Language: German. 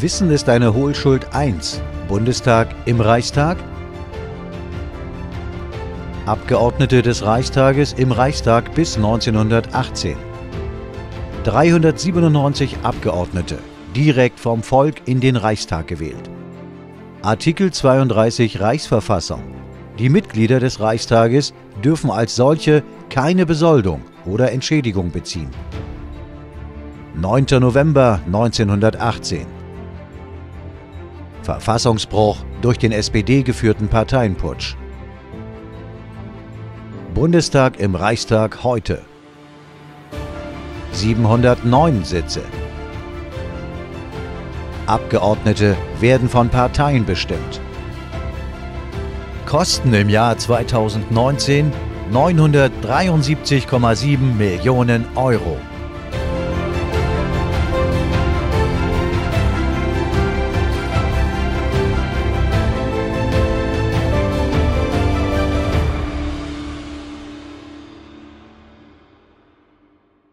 Wissen ist eine Hohlschuld 1. Bundestag im Reichstag? Abgeordnete des Reichstages im Reichstag bis 1918. 397 Abgeordnete, direkt vom Volk in den Reichstag gewählt. Artikel 32 Reichsverfassung. Die Mitglieder des Reichstages dürfen als solche keine Besoldung oder Entschädigung beziehen. 9. November 1918. Verfassungsbruch durch den SPD geführten Parteienputsch. Bundestag im Reichstag heute. 709 Sitze. Abgeordnete werden von Parteien bestimmt. Kosten im Jahr 2019 973,7 Millionen Euro.